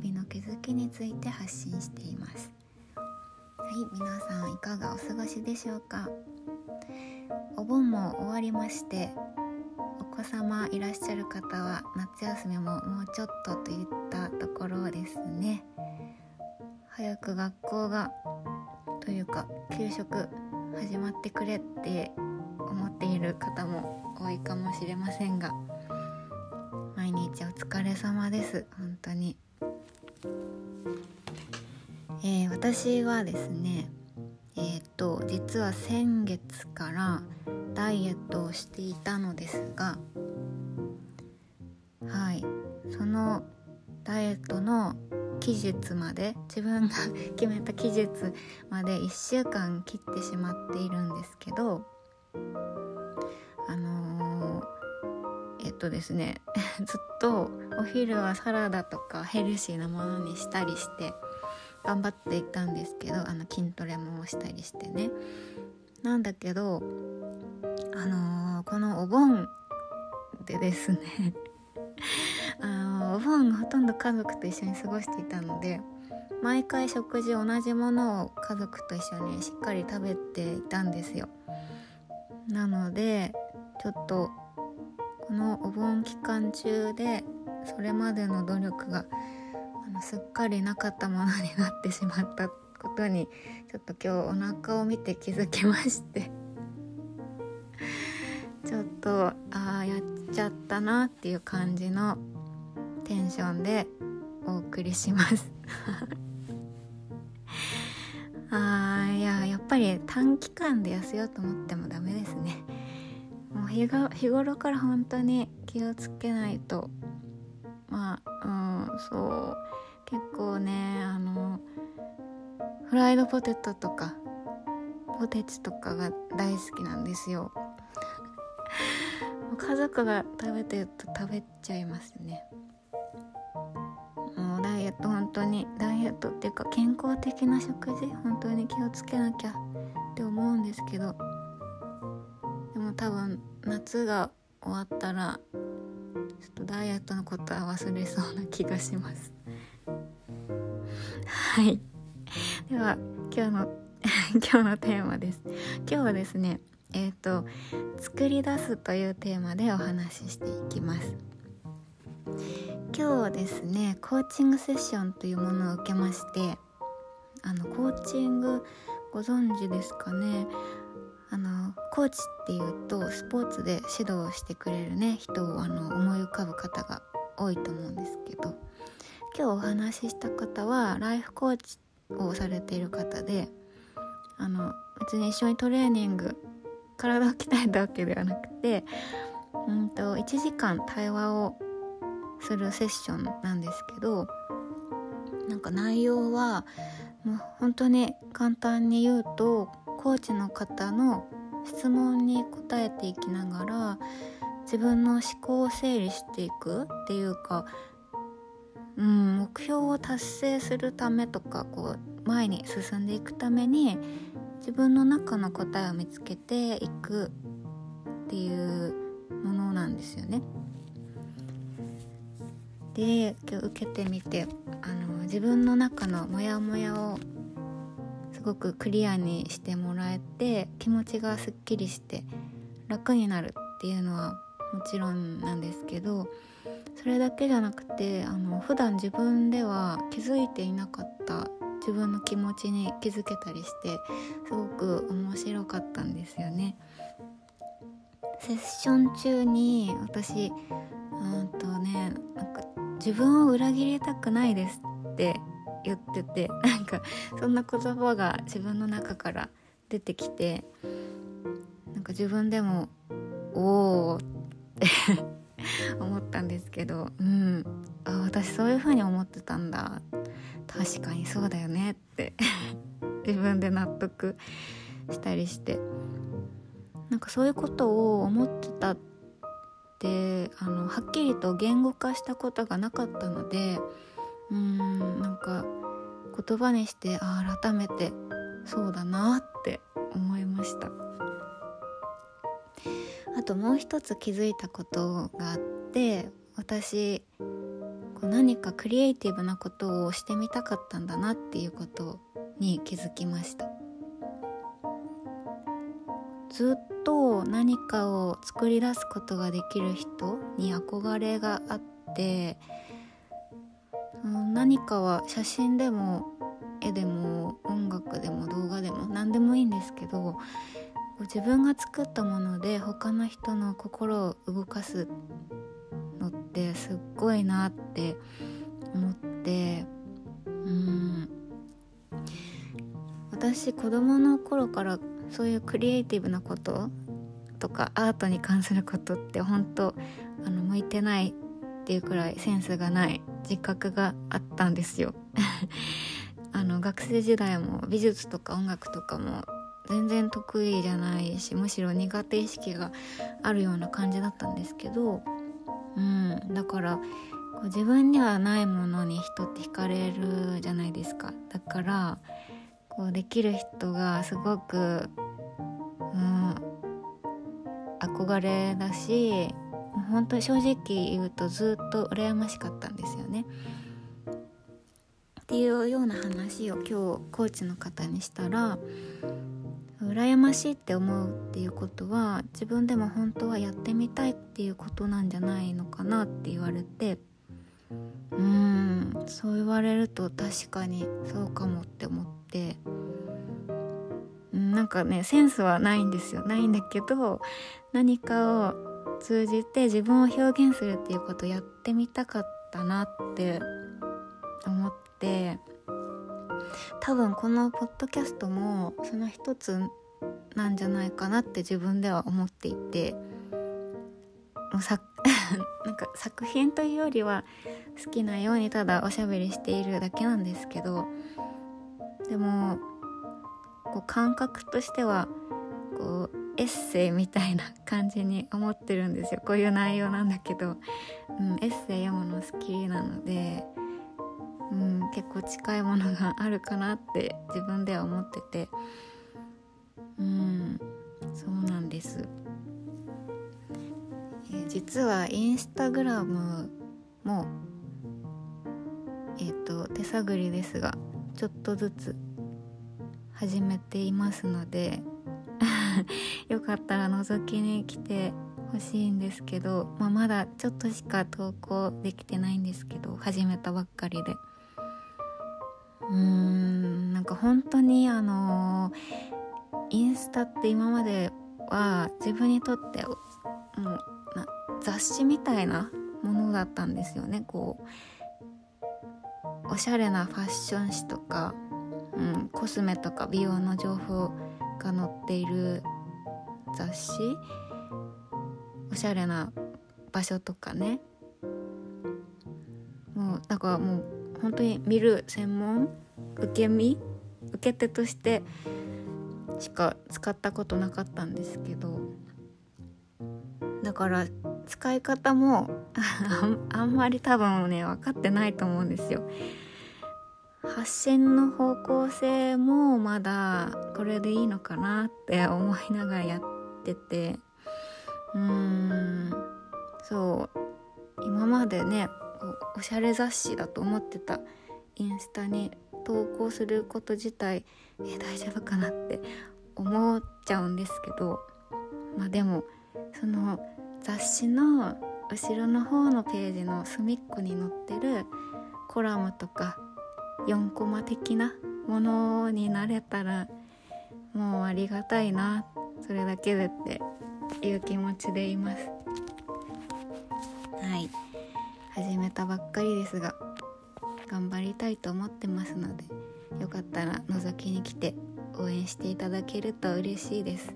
日々の気づきについて発信しています。はい皆さんいかがお過ごしでしょうか？お盆も終わりましてお子様いらっしゃる方は夏休みももうちょっとといったところですね。早く学校がというか給食始まってくれって思っている方も多いかもしれませんが毎日お疲れ様です。本当に、えー、私はですねえー、っと実は先月からダイエットをしていたのですがはいそのダイエットの期日まで自分が決めた期日まで1週間切ってしまっているんですけどとですね ずっとお昼はサラダとかヘルシーなものにしたりして頑張っていたんですけどあの筋トレもしたりしてね。なんだけどあのー、このお盆でですね あのお盆ほとんど家族と一緒に過ごしていたので毎回食事同じものを家族と一緒にしっかり食べていたんですよ。なのでちょっとこのお盆期間中でそれまでの努力があのすっかりなかったものになってしまったことにちょっと今日お腹を見て気づきまして。ちょっとああやっちゃったなっていう感じのテンションでお送りします。あーいややっぱり短期間で痩せようと思ってもダメですね。日が日頃から本当に気をつけないと。まあうんそう。結構ねあのフライドポテトとかポテチとかが大好きなんですよ。家族が食べてると食べちゃいますね。もうダイエット本当にダイエットっていうか健康的な食事本当に気をつけなきゃって思うんですけど。多分夏が終わったらちょっとダイエットのことは忘れそうな気がします。はい。では今日の 今日のテーマです。今日はですねえっ、ー、と作り出すというテーマでお話ししていきます。今日はですねコーチングセッションというものを受けましてあのコーチングご存知ですかね？あのコーチっていうとスポーツで指導してくれるね人をあの思い浮かぶ方が多いと思うんですけど今日お話しした方はライフコーチをされている方であの別に一緒にトレーニング体を鍛えたわけではなくてうんと1時間対話をするセッションなんですけどなんか内容はもう本当に簡単に言うとコーチの方の質問に答えていきながら自分の思考を整理していくっていうか、うん、目標を達成するためとかこう前に進んでいくために自分の中の答えを見つけていくっていうものなんですよね。で今日受けてみてあの自分の中のモヤモヤをごくクリアにしてもらえて気持ちがすっきりして楽になるっていうのはもちろんなんですけどそれだけじゃなくてあの普段自分では気づいていなかった自分の気持ちに気づけたりしてすごく面白かったんですよね。セッション中に私うんとねなんか自分を裏切りたくないですって言ってて なんかそんな言葉が自分の中から出てきてなんか自分でもおおって 思ったんですけどうんあ私そういう風に思ってたんだ。確かにそうだよねって 自分で納得したりして。なんかそういうことを思ってたってあのはっきりと言語化したことがなかったのでうーんなんか言葉にしてあ改めてそうだなって思いました。あともう一つ気づいたことがあって私こう何かクリエイティブなことをしてみたかったんだなっていうことに気づきました。ずっと何かを作り出すことができる人に憧れがあって何かは写真でも絵でも音楽でも動画でも何でもいいんですけど自分が作ったもので他の人の心を動かすのってすっごいなって思ってうん。私子供の頃からそういうクリエイティブなこととかアートに関することって本当あの向いてないっていうくらいセンスがない自覚があったんですよ。あの学生時代も美術とか音楽とかも全然得意じゃないしむしろ苦手意識があるような感じだったんですけど、うん、だからこう自分にはないものに人って惹かれるじゃないですか。だからこうできる人がすごく、うん、憧れだし本当正直言うとずっと羨ましかったんですよね。っていうような話を今日コーチの方にしたら羨ましいって思うっていうことは自分でも本当はやってみたいっていうことなんじゃないのかなって言われてうーんそう言われると確かにそうかもって思ってなんかねセンスはないんですよないんだけど何かを通じて自分を表現するっていうことをやってみたかったなって思って多分このポッドキャストもその一つなんじゃないかなって自分では思っていてもうさ なんか作品というよりは好きなようにただおしゃべりしているだけなんですけどでもこう感覚としてはこうエッセイみたいな感じに思ってるんですよ。こういう内容なんだけど、うん、エッセイ読むの好きなので。うん、結構近いものがあるかなって自分では思ってて。うんそうなんです、えー、実はインスタグラムもえっ、ー、と手探りですがちょっとずつ始めていますので よかったら覗きに来てほしいんですけど、まあ、まだちょっとしか投稿できてないんですけど始めたばっかりで。うーんなんか本当にあのインスタって今までは自分にとってもうな雑誌みたいなものだったんですよね。こうおしゃれなファッション誌とか、うん、コスメとか美容の情報が載っている雑誌おしゃれな場所とかねもうだからもう本当に見る専門受け身受け手としてしか使ったことなかったんですけどだから使い方も あんまり多分ね分かってないと思うんですよ。発信の方向性もまだこれでいいのかなって思いながらやってて。うーん。そう。今までねおしゃれ雑誌だと思ってたインスタに投稿すること自体え大丈夫かなって思っちゃうんですけど。まあでもその雑誌の後ろの方のページの隅っこに載ってるコラムとか4コマ的なものになれたらもうありがたいなそれだけでっていう気持ちでいます。はい。始めたばっかりですが頑張りたいと思ってますのでよかったら覗きに来て応援していただけると嬉しいです。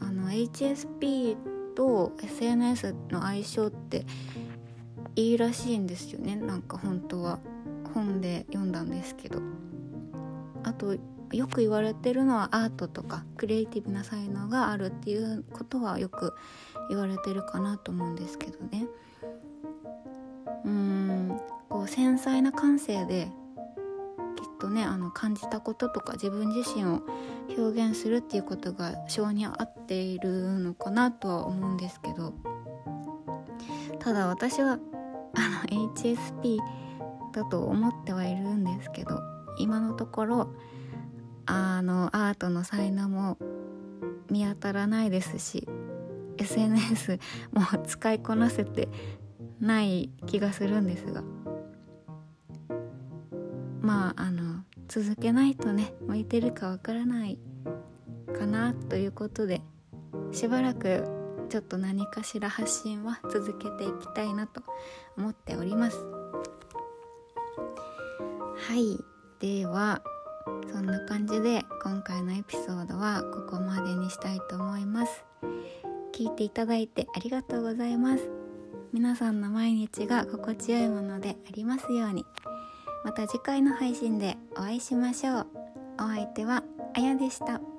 あの HSP と SNS の相性っていいらしいんですよねなんか本当は。本で読んだんですけど。あとよく言われてるのはアートとかクリエイティブな才能があるっていうことはよく言われてるかなと思うんですけどね。うーんこう繊細な感性できっとねあの感じたこととか自分自身を表現するっていうことが性に合っているのかなとは思うんですけど。ただ私はあの HSP だと思ってはいるんですけど今のところあのアートの才能も見当たらないですし SNS も使いこなせてない気がするんですがまああの続けないとね向いてるかわからないかなということでしばらくちょっと何かしら発信は続けていきたいなと思っております。はい。ではそんな感じで今回のエピソードはここまでにしたいと思います。聞いていただいてありがとうございます。皆さんの毎日が心地よいものでありますように。また次回の配信でお会いしましょう。お相手はあやでした。